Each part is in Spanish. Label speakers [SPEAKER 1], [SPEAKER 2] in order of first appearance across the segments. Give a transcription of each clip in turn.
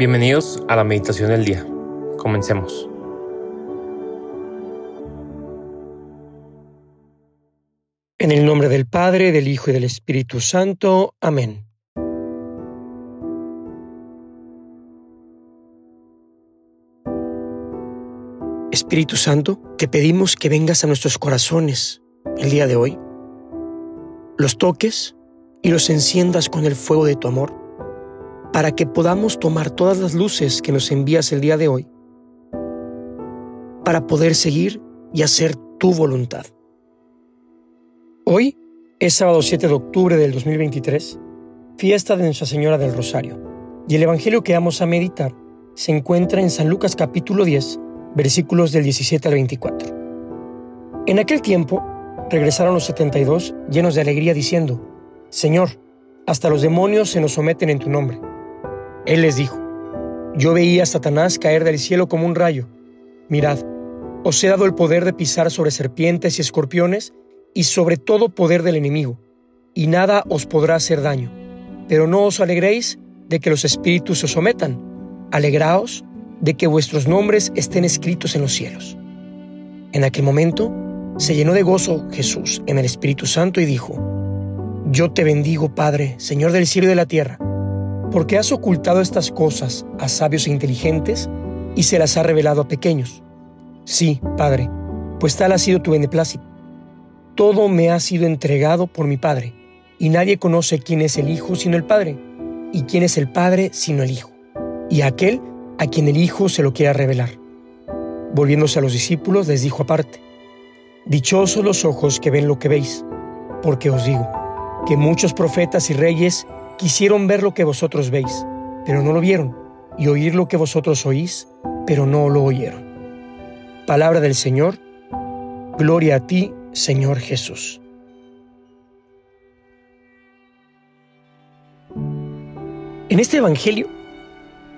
[SPEAKER 1] Bienvenidos a la meditación del día. Comencemos.
[SPEAKER 2] En el nombre del Padre, del Hijo y del Espíritu Santo. Amén. Espíritu Santo, te pedimos que vengas a nuestros corazones el día de hoy, los toques y los enciendas con el fuego de tu amor para que podamos tomar todas las luces que nos envías el día de hoy, para poder seguir y hacer tu voluntad. Hoy es sábado 7 de octubre del 2023, fiesta de Nuestra Señora del Rosario, y el Evangelio que vamos a meditar se encuentra en San Lucas capítulo 10, versículos del 17 al 24. En aquel tiempo regresaron los 72 llenos de alegría diciendo, Señor, hasta los demonios se nos someten en tu nombre. Él les dijo, yo veía a Satanás caer del cielo como un rayo. Mirad, os he dado el poder de pisar sobre serpientes y escorpiones y sobre todo poder del enemigo, y nada os podrá hacer daño. Pero no os alegréis de que los espíritus se sometan, alegraos de que vuestros nombres estén escritos en los cielos. En aquel momento se llenó de gozo Jesús en el Espíritu Santo y dijo, Yo te bendigo, Padre, Señor del cielo y de la tierra porque has ocultado estas cosas a sabios e inteligentes y se las ha revelado a pequeños. Sí, Padre, pues tal ha sido tu beneplácito. Todo me ha sido entregado por mi Padre, y nadie conoce quién es el Hijo sino el Padre, y quién es el Padre sino el Hijo, y aquel a quien el Hijo se lo quiera revelar. Volviéndose a los discípulos, les dijo aparte, Dichosos los ojos que ven lo que veis, porque os digo, que muchos profetas y reyes Quisieron ver lo que vosotros veis, pero no lo vieron, y oír lo que vosotros oís, pero no lo oyeron. Palabra del Señor, gloria a ti, Señor Jesús. En este Evangelio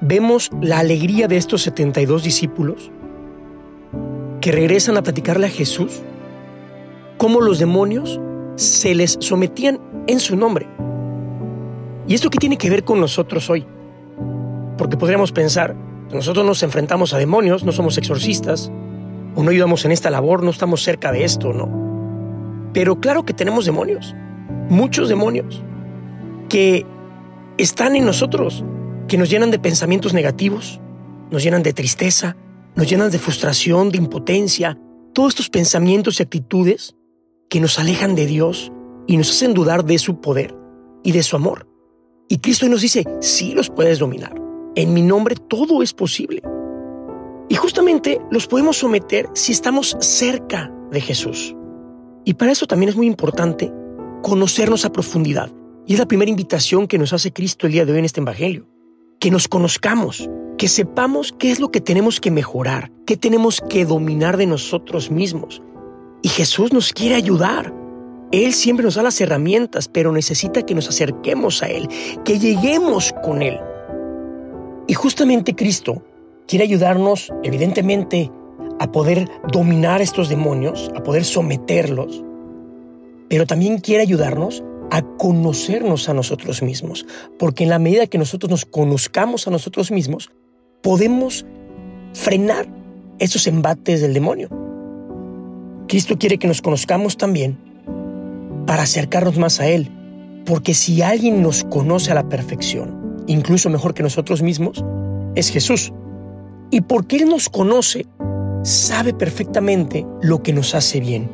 [SPEAKER 2] vemos la alegría de estos 72 discípulos que regresan a platicarle a Jesús cómo los demonios se les sometían en su nombre. ¿Y esto qué tiene que ver con nosotros hoy? Porque podríamos pensar, nosotros nos enfrentamos a demonios, no somos exorcistas, o no ayudamos en esta labor, no estamos cerca de esto, ¿no? Pero claro que tenemos demonios, muchos demonios, que están en nosotros, que nos llenan de pensamientos negativos, nos llenan de tristeza, nos llenan de frustración, de impotencia, todos estos pensamientos y actitudes que nos alejan de Dios y nos hacen dudar de su poder y de su amor. Y Cristo nos dice, sí los puedes dominar. En mi nombre todo es posible. Y justamente los podemos someter si estamos cerca de Jesús. Y para eso también es muy importante conocernos a profundidad. Y es la primera invitación que nos hace Cristo el día de hoy en este Evangelio. Que nos conozcamos, que sepamos qué es lo que tenemos que mejorar, qué tenemos que dominar de nosotros mismos. Y Jesús nos quiere ayudar. Él siempre nos da las herramientas, pero necesita que nos acerquemos a Él, que lleguemos con Él. Y justamente Cristo quiere ayudarnos, evidentemente, a poder dominar estos demonios, a poder someterlos, pero también quiere ayudarnos a conocernos a nosotros mismos, porque en la medida que nosotros nos conozcamos a nosotros mismos, podemos frenar esos embates del demonio. Cristo quiere que nos conozcamos también para acercarnos más a Él. Porque si alguien nos conoce a la perfección, incluso mejor que nosotros mismos, es Jesús. Y porque Él nos conoce, sabe perfectamente lo que nos hace bien.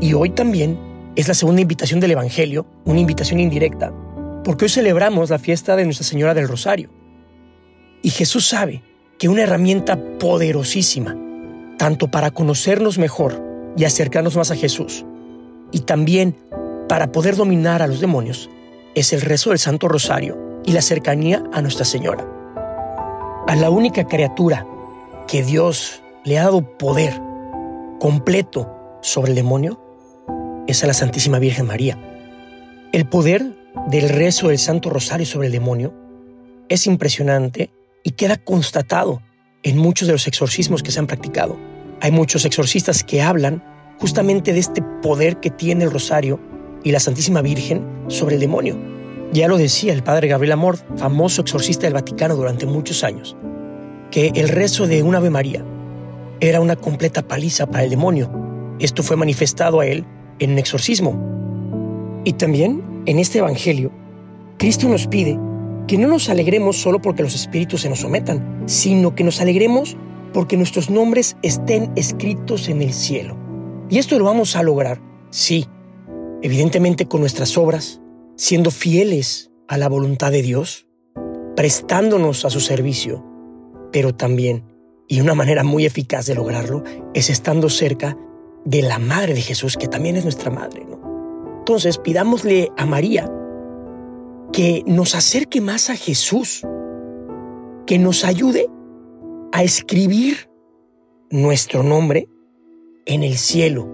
[SPEAKER 2] Y hoy también es la segunda invitación del Evangelio, una invitación indirecta, porque hoy celebramos la fiesta de Nuestra Señora del Rosario. Y Jesús sabe que una herramienta poderosísima, tanto para conocernos mejor y acercarnos más a Jesús, y también para poder dominar a los demonios es el rezo del Santo Rosario y la cercanía a Nuestra Señora. A la única criatura que Dios le ha dado poder completo sobre el demonio es a la Santísima Virgen María. El poder del rezo del Santo Rosario sobre el demonio es impresionante y queda constatado en muchos de los exorcismos que se han practicado. Hay muchos exorcistas que hablan justamente de este poder que tiene el rosario y la Santísima Virgen sobre el demonio. Ya lo decía el padre Gabriel Amor, famoso exorcista del Vaticano durante muchos años, que el rezo de un Ave María era una completa paliza para el demonio. Esto fue manifestado a él en un exorcismo. Y también en este Evangelio, Cristo nos pide que no nos alegremos solo porque los espíritus se nos sometan, sino que nos alegremos porque nuestros nombres estén escritos en el cielo. Y esto lo vamos a lograr, sí, evidentemente con nuestras obras, siendo fieles a la voluntad de Dios, prestándonos a su servicio, pero también, y una manera muy eficaz de lograrlo, es estando cerca de la Madre de Jesús, que también es nuestra Madre. Entonces, pidámosle a María que nos acerque más a Jesús, que nos ayude a escribir nuestro nombre en el cielo,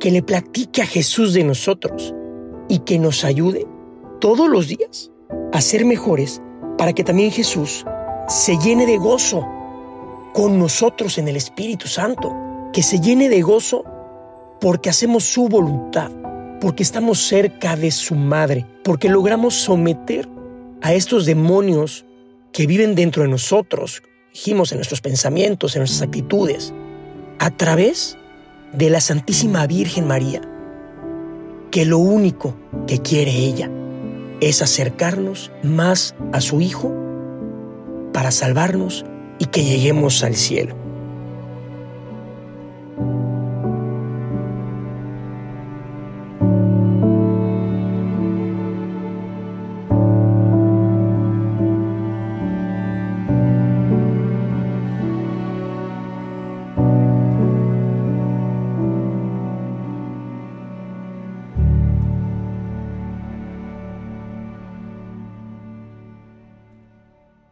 [SPEAKER 2] que le platique a Jesús de nosotros y que nos ayude todos los días a ser mejores para que también Jesús se llene de gozo con nosotros en el Espíritu Santo, que se llene de gozo porque hacemos su voluntad, porque estamos cerca de su madre, porque logramos someter a estos demonios que viven dentro de nosotros, dijimos en nuestros pensamientos, en nuestras actitudes, a través de la Santísima Virgen María, que lo único que quiere ella es acercarnos más a su Hijo para salvarnos y que lleguemos al cielo.